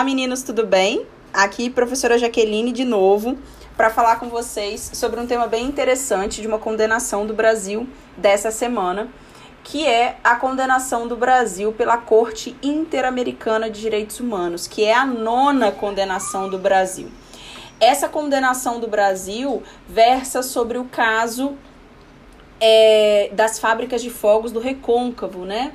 Olá, meninos, tudo bem? Aqui, professora Jaqueline de novo, para falar com vocês sobre um tema bem interessante de uma condenação do Brasil dessa semana, que é a condenação do Brasil pela Corte Interamericana de Direitos Humanos, que é a nona condenação do Brasil. Essa condenação do Brasil versa sobre o caso é, das fábricas de fogos do Recôncavo, né?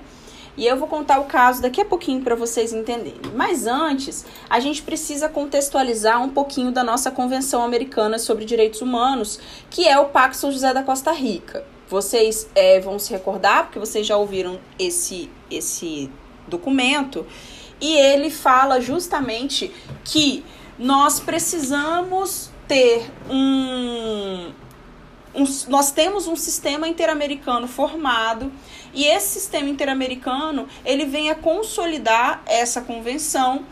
E eu vou contar o caso daqui a pouquinho para vocês entenderem. Mas antes, a gente precisa contextualizar um pouquinho da nossa Convenção Americana sobre Direitos Humanos, que é o Pacto São José da Costa Rica. Vocês é, vão se recordar, porque vocês já ouviram esse, esse documento, e ele fala justamente que nós precisamos ter um, um, nós temos um sistema interamericano formado e esse sistema interamericano ele vem a consolidar essa convenção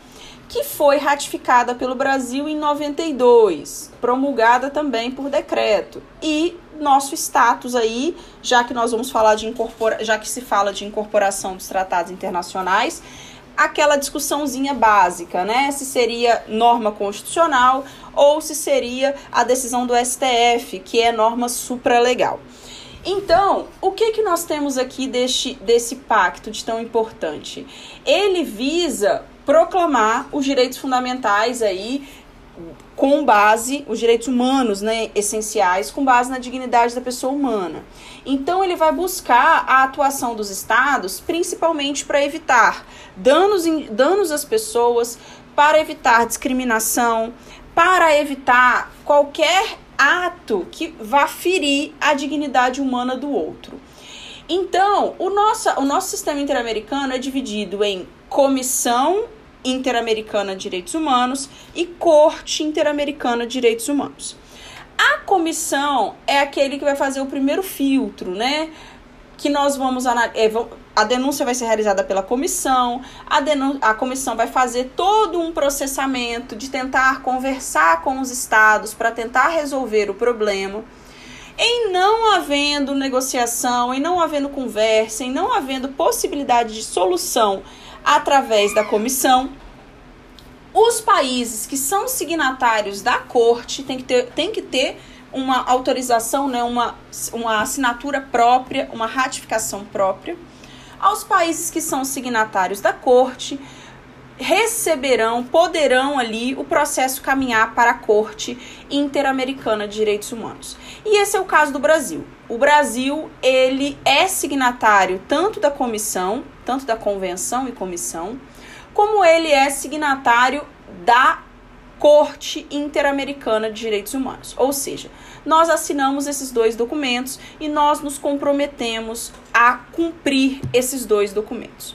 que foi ratificada pelo Brasil em 92, promulgada também por decreto. E nosso status aí, já que nós vamos falar de incorpora, já que se fala de incorporação dos tratados internacionais, aquela discussãozinha básica, né? Se seria norma constitucional ou se seria a decisão do STF, que é norma supralegal. Então, o que, que nós temos aqui deste, desse pacto de tão importante? Ele visa proclamar os direitos fundamentais aí com base, os direitos humanos, né, essenciais, com base na dignidade da pessoa humana. Então, ele vai buscar a atuação dos estados, principalmente para evitar danos, em, danos às pessoas, para evitar discriminação, para evitar qualquer ato que vá ferir a dignidade humana do outro. Então, o nosso, o nosso sistema interamericano é dividido em Comissão Interamericana de Direitos Humanos e Corte Interamericana de Direitos Humanos. A comissão é aquele que vai fazer o primeiro filtro, né? Que nós vamos analisar. É, a denúncia vai ser realizada pela comissão, a, a comissão vai fazer todo um processamento de tentar conversar com os estados para tentar resolver o problema. Em não havendo negociação, em não havendo conversa, em não havendo possibilidade de solução através da comissão, os países que são signatários da corte têm que ter, têm que ter uma autorização, né, uma, uma assinatura própria, uma ratificação própria aos países que são signatários da corte receberão, poderão ali o processo caminhar para a Corte Interamericana de Direitos Humanos. E esse é o caso do Brasil. O Brasil, ele é signatário tanto da comissão, tanto da convenção e comissão, como ele é signatário da Corte Interamericana de Direitos Humanos. Ou seja, nós assinamos esses dois documentos e nós nos comprometemos a cumprir esses dois documentos.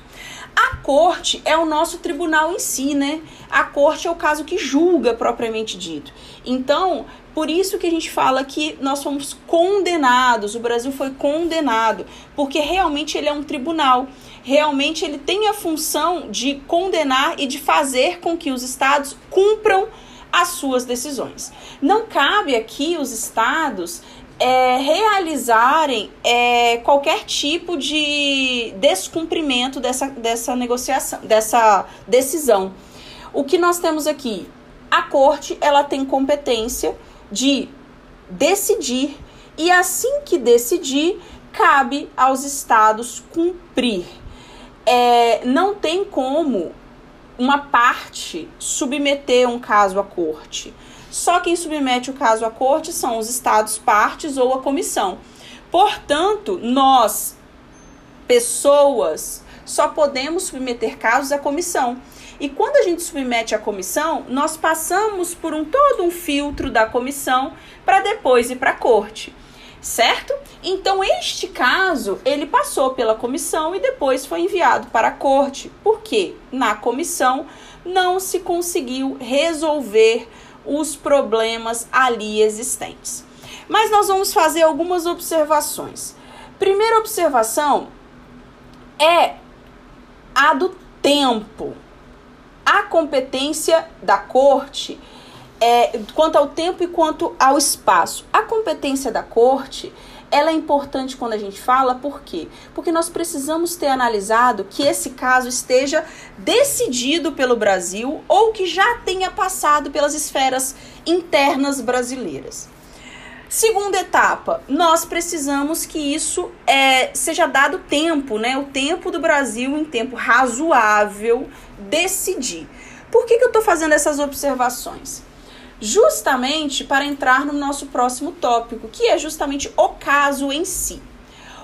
A corte é o nosso tribunal em si, né? A corte é o caso que julga propriamente dito. Então, por isso que a gente fala que nós fomos condenados, o Brasil foi condenado, porque realmente ele é um tribunal. Realmente ele tem a função de condenar e de fazer com que os estados cumpram as suas decisões. Não cabe aqui os estados é, realizarem é, qualquer tipo de descumprimento dessa, dessa negociação, dessa decisão. O que nós temos aqui? A corte ela tem competência de decidir e assim que decidir cabe aos estados cumprir. É, não tem como uma parte submeter um caso à corte. Só quem submete o caso à corte são os estados partes ou a comissão. Portanto, nós, pessoas, só podemos submeter casos à comissão. E quando a gente submete à comissão, nós passamos por um todo um filtro da comissão para depois ir para a corte. Certo? Então, este caso, ele passou pela comissão e depois foi enviado para a corte. Porque na comissão não se conseguiu resolver os problemas ali existentes. Mas nós vamos fazer algumas observações. Primeira observação é a do tempo. A competência da corte é, quanto ao tempo e quanto ao espaço. A competência da corte ela é importante quando a gente fala, por quê? Porque nós precisamos ter analisado que esse caso esteja decidido pelo Brasil ou que já tenha passado pelas esferas internas brasileiras. Segunda etapa, nós precisamos que isso é, seja dado tempo, né? O tempo do Brasil, em tempo razoável, decidir. Por que, que eu estou fazendo essas observações? Justamente para entrar no nosso próximo tópico, que é justamente o caso em si.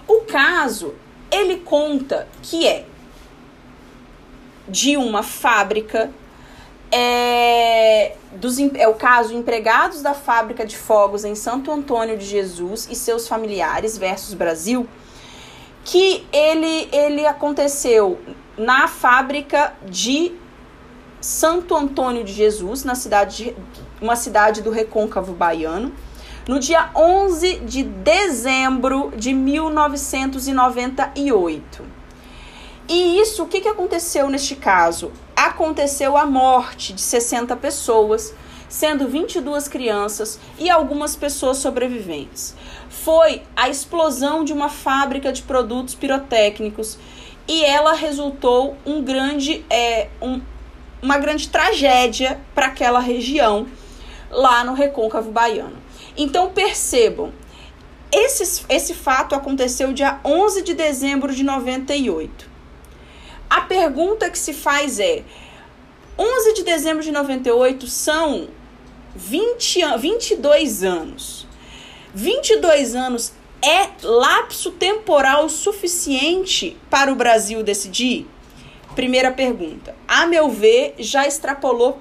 O caso, ele conta que é de uma fábrica é, dos, é o caso empregados da fábrica de fogos em Santo Antônio de Jesus e seus familiares versus Brasil, que ele, ele aconteceu na fábrica de Santo Antônio de Jesus, na cidade de, uma cidade do recôncavo baiano, no dia 11 de dezembro de 1998. E isso, o que, que aconteceu neste caso? Aconteceu a morte de 60 pessoas, sendo 22 crianças e algumas pessoas sobreviventes. Foi a explosão de uma fábrica de produtos pirotécnicos e ela resultou um grande, é, um, uma grande tragédia para aquela região lá no recôncavo baiano. Então percebam, esse, esse fato aconteceu dia 11 de dezembro de 98. A pergunta que se faz é: 11 de dezembro de 98 são 20, 22 anos. 22 anos é lapso temporal suficiente para o Brasil decidir? Primeira pergunta. A meu ver, já extrapolou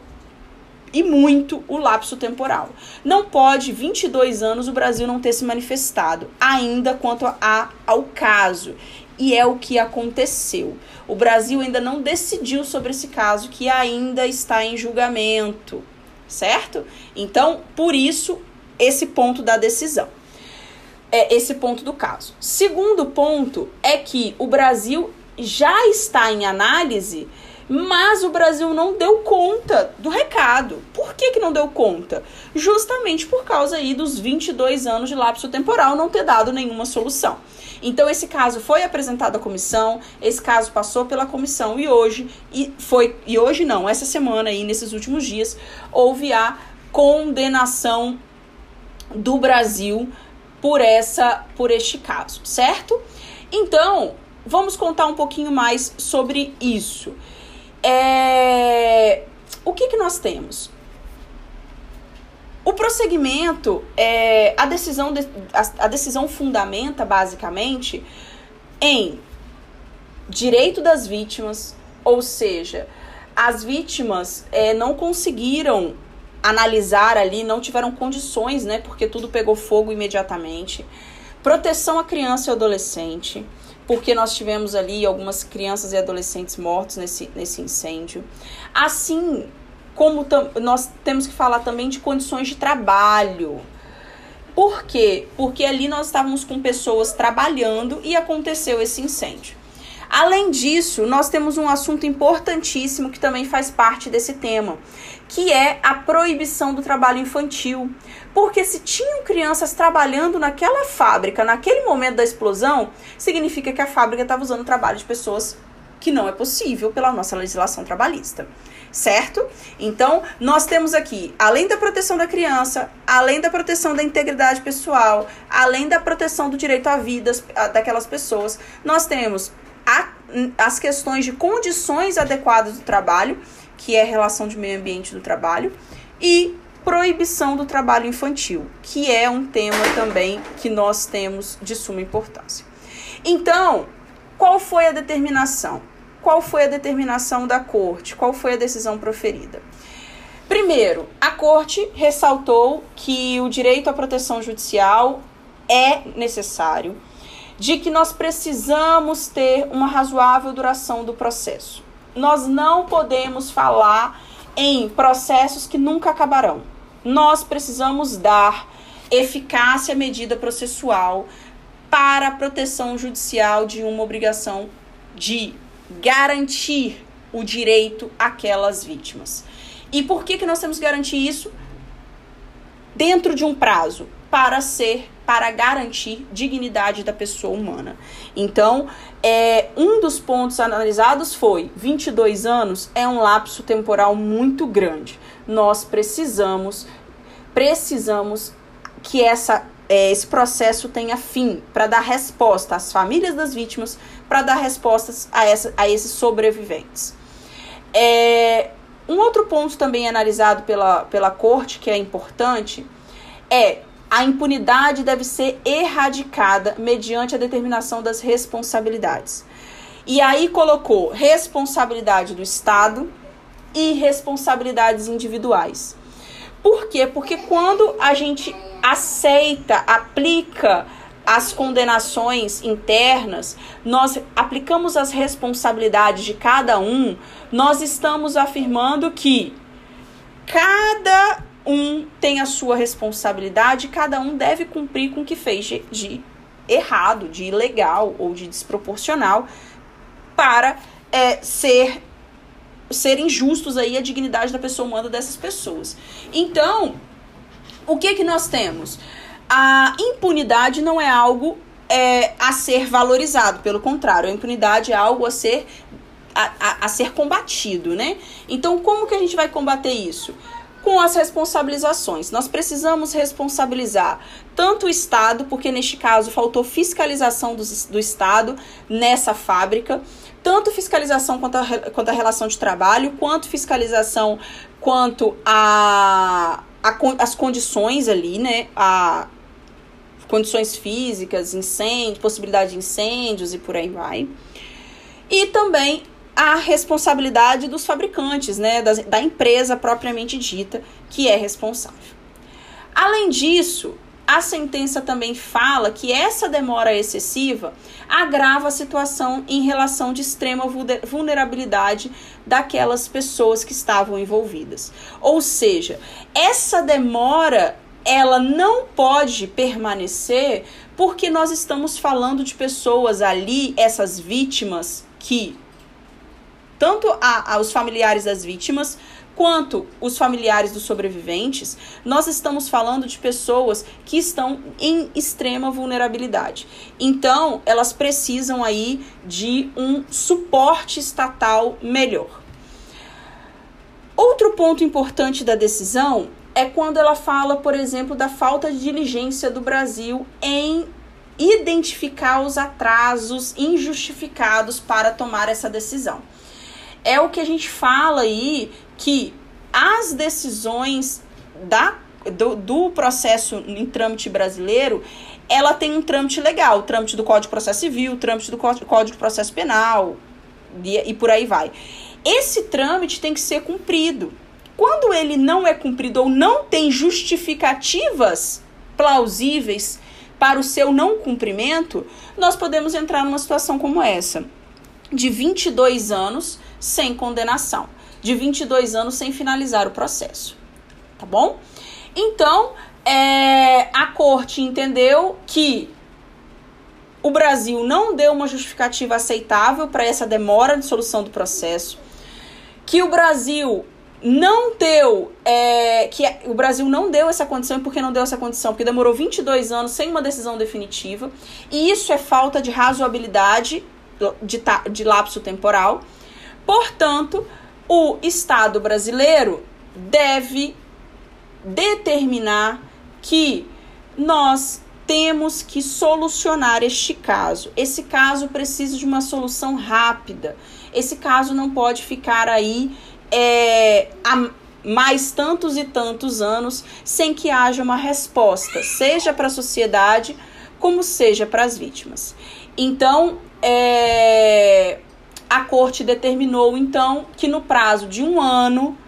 e muito o lapso temporal. Não pode 22 anos o Brasil não ter se manifestado ainda quanto a, ao caso. E é o que aconteceu. O Brasil ainda não decidiu sobre esse caso, que ainda está em julgamento, certo? Então, por isso, esse ponto da decisão. É esse ponto do caso. Segundo ponto é que o Brasil já está em análise mas o Brasil não deu conta do recado. Por que, que não deu conta? Justamente por causa aí dos 22 anos de lapso temporal não ter dado nenhuma solução. Então esse caso foi apresentado à comissão, esse caso passou pela comissão e hoje e foi e hoje não, essa semana aí nesses últimos dias houve a condenação do Brasil por essa por este caso, certo? Então, vamos contar um pouquinho mais sobre isso. É... O que, que nós temos? O prosseguimento, é, a, decisão de, a, a decisão fundamenta basicamente em direito das vítimas, ou seja, as vítimas é, não conseguiram analisar ali, não tiveram condições, né? Porque tudo pegou fogo imediatamente. Proteção à criança e adolescente porque nós tivemos ali algumas crianças e adolescentes mortos nesse, nesse incêndio. Assim como nós temos que falar também de condições de trabalho. Por quê? Porque ali nós estávamos com pessoas trabalhando e aconteceu esse incêndio. Além disso, nós temos um assunto importantíssimo que também faz parte desse tema, que é a proibição do trabalho infantil. Porque se tinham crianças trabalhando naquela fábrica, naquele momento da explosão, significa que a fábrica estava usando o trabalho de pessoas que não é possível pela nossa legislação trabalhista. Certo? Então, nós temos aqui, além da proteção da criança, além da proteção da integridade pessoal, além da proteção do direito à vida daquelas pessoas, nós temos a, as questões de condições adequadas do trabalho, que é relação de meio ambiente do trabalho, e proibição do trabalho infantil, que é um tema também que nós temos de suma importância. Então, qual foi a determinação? Qual foi a determinação da corte? Qual foi a decisão proferida? Primeiro, a corte ressaltou que o direito à proteção judicial é necessário de que nós precisamos ter uma razoável duração do processo. Nós não podemos falar em processos que nunca acabarão. Nós precisamos dar eficácia à medida processual para a proteção judicial de uma obrigação de garantir o direito àquelas vítimas. E por que, que nós temos que garantir isso? dentro de um prazo para ser para garantir dignidade da pessoa humana. Então, é, um dos pontos analisados foi 22 anos é um lapso temporal muito grande. Nós precisamos precisamos que essa é, esse processo tenha fim para dar resposta às famílias das vítimas, para dar respostas a, essa, a esses sobreviventes. É, um outro ponto também analisado pela, pela corte, que é importante, é a impunidade deve ser erradicada mediante a determinação das responsabilidades. E aí colocou responsabilidade do Estado e responsabilidades individuais. Por quê? Porque quando a gente aceita, aplica as condenações internas, nós aplicamos as responsabilidades de cada um, nós estamos afirmando que cada um tem a sua responsabilidade, cada um deve cumprir com o que fez de, de errado, de ilegal ou de desproporcional para é, ser ser injustos aí a dignidade da pessoa humana dessas pessoas. Então, o que que nós temos? A impunidade não é algo é, a ser valorizado, pelo contrário, a impunidade é algo a ser a, a, a ser combatido, né? Então, como que a gente vai combater isso? Com as responsabilizações. Nós precisamos responsabilizar tanto o Estado, porque neste caso faltou fiscalização do, do Estado nessa fábrica, tanto fiscalização quanto a, quanto a relação de trabalho, quanto fiscalização quanto a, a as condições ali, né? A, condições físicas, incêndio, possibilidade de incêndios e por aí vai. E também a responsabilidade dos fabricantes, né, da, da empresa propriamente dita, que é responsável. Além disso, a sentença também fala que essa demora excessiva agrava a situação em relação de extrema vulnerabilidade daquelas pessoas que estavam envolvidas. Ou seja, essa demora ela não pode permanecer porque nós estamos falando de pessoas ali, essas vítimas que tanto a, aos familiares das vítimas quanto os familiares dos sobreviventes, nós estamos falando de pessoas que estão em extrema vulnerabilidade. Então, elas precisam aí de um suporte estatal melhor. Outro ponto importante da decisão é quando ela fala, por exemplo, da falta de diligência do Brasil em identificar os atrasos injustificados para tomar essa decisão é o que a gente fala aí que as decisões da, do, do processo em trâmite brasileiro ela tem um trâmite legal, o trâmite do Código de Processo Civil, o trâmite do Código de Processo Penal e, e por aí vai. Esse trâmite tem que ser cumprido. Quando ele não é cumprido ou não tem justificativas plausíveis para o seu não cumprimento, nós podemos entrar numa situação como essa, de 22 anos sem condenação, de 22 anos sem finalizar o processo. Tá bom? Então, é, a corte entendeu que o Brasil não deu uma justificativa aceitável para essa demora de solução do processo, que o Brasil não deu, é, que o Brasil não deu essa condição, e por que não deu essa condição? Porque demorou 22 anos sem uma decisão definitiva, e isso é falta de razoabilidade de, de lapso temporal, Portanto, o Estado brasileiro deve determinar que nós temos que solucionar este caso. Esse caso precisa de uma solução rápida. Esse caso não pode ficar aí é, há mais tantos e tantos anos sem que haja uma resposta, seja para a sociedade como seja para as vítimas. Então, é, a corte determinou então que no prazo de um ano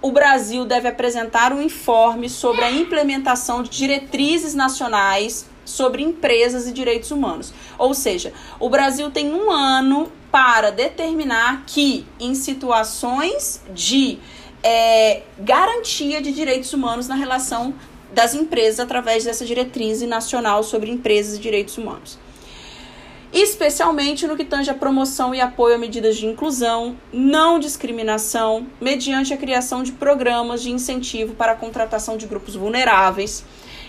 o Brasil deve apresentar um informe sobre a implementação de diretrizes nacionais sobre empresas e direitos humanos. Ou seja, o Brasil tem um ano para determinar que, em situações de é, garantia de direitos humanos na relação das empresas através dessa diretriz nacional sobre empresas e direitos humanos. Especialmente no que tange a promoção e apoio a medidas de inclusão, não discriminação, mediante a criação de programas de incentivo para a contratação de grupos vulneráveis,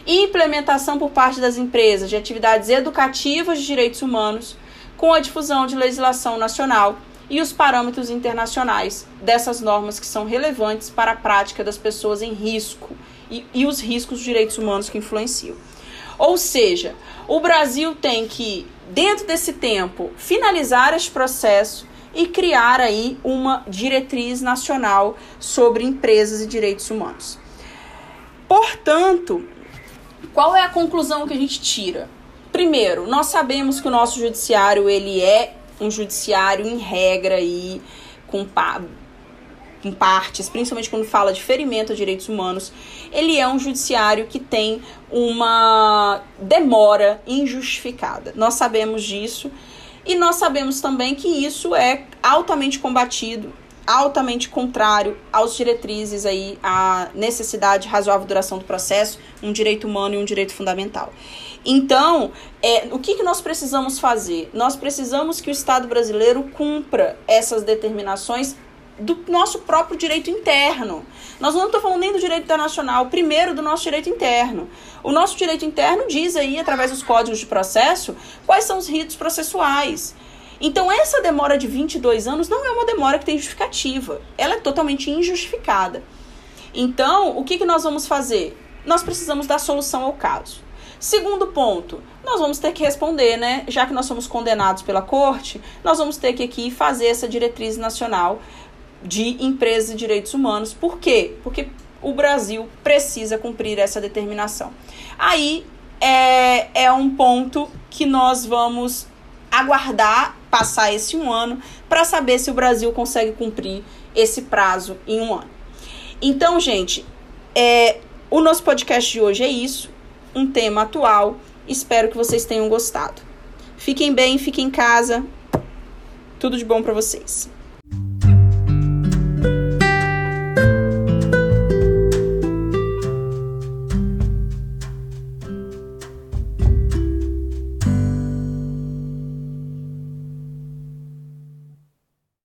e implementação por parte das empresas de atividades educativas de direitos humanos, com a difusão de legislação nacional e os parâmetros internacionais dessas normas que são relevantes para a prática das pessoas em risco e, e os riscos dos direitos humanos que influenciam. Ou seja, o Brasil tem que, dentro desse tempo, finalizar este processo e criar aí uma diretriz nacional sobre empresas e direitos humanos. Portanto, qual é a conclusão que a gente tira? Primeiro, nós sabemos que o nosso judiciário ele é um judiciário em regra e com em partes, principalmente quando fala de ferimento a direitos humanos, ele é um judiciário que tem uma demora injustificada. Nós sabemos disso e nós sabemos também que isso é altamente combatido, altamente contrário aos diretrizes aí à necessidade razoável duração do processo, um direito humano e um direito fundamental. Então, é, o que, que nós precisamos fazer? Nós precisamos que o Estado brasileiro cumpra essas determinações do nosso próprio direito interno. Nós não estamos falando nem do direito internacional, primeiro do nosso direito interno. O nosso direito interno diz aí, através dos códigos de processo, quais são os ritos processuais. Então, essa demora de 22 anos não é uma demora que tem justificativa. Ela é totalmente injustificada. Então, o que, que nós vamos fazer? Nós precisamos dar solução ao caso. Segundo ponto, nós vamos ter que responder, né? Já que nós somos condenados pela corte, nós vamos ter que aqui fazer essa diretriz nacional de empresas e direitos humanos. Por quê? Porque o Brasil precisa cumprir essa determinação. Aí é, é um ponto que nós vamos aguardar passar esse um ano para saber se o Brasil consegue cumprir esse prazo em um ano. Então, gente, é, o nosso podcast de hoje é isso, um tema atual. Espero que vocês tenham gostado. Fiquem bem, fiquem em casa. Tudo de bom para vocês.